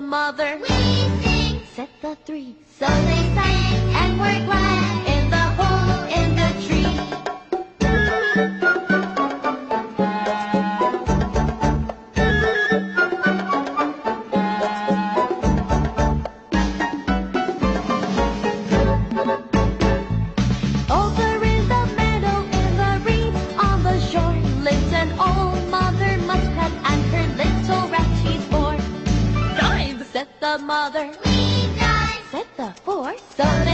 mother. We mother. Set the four. so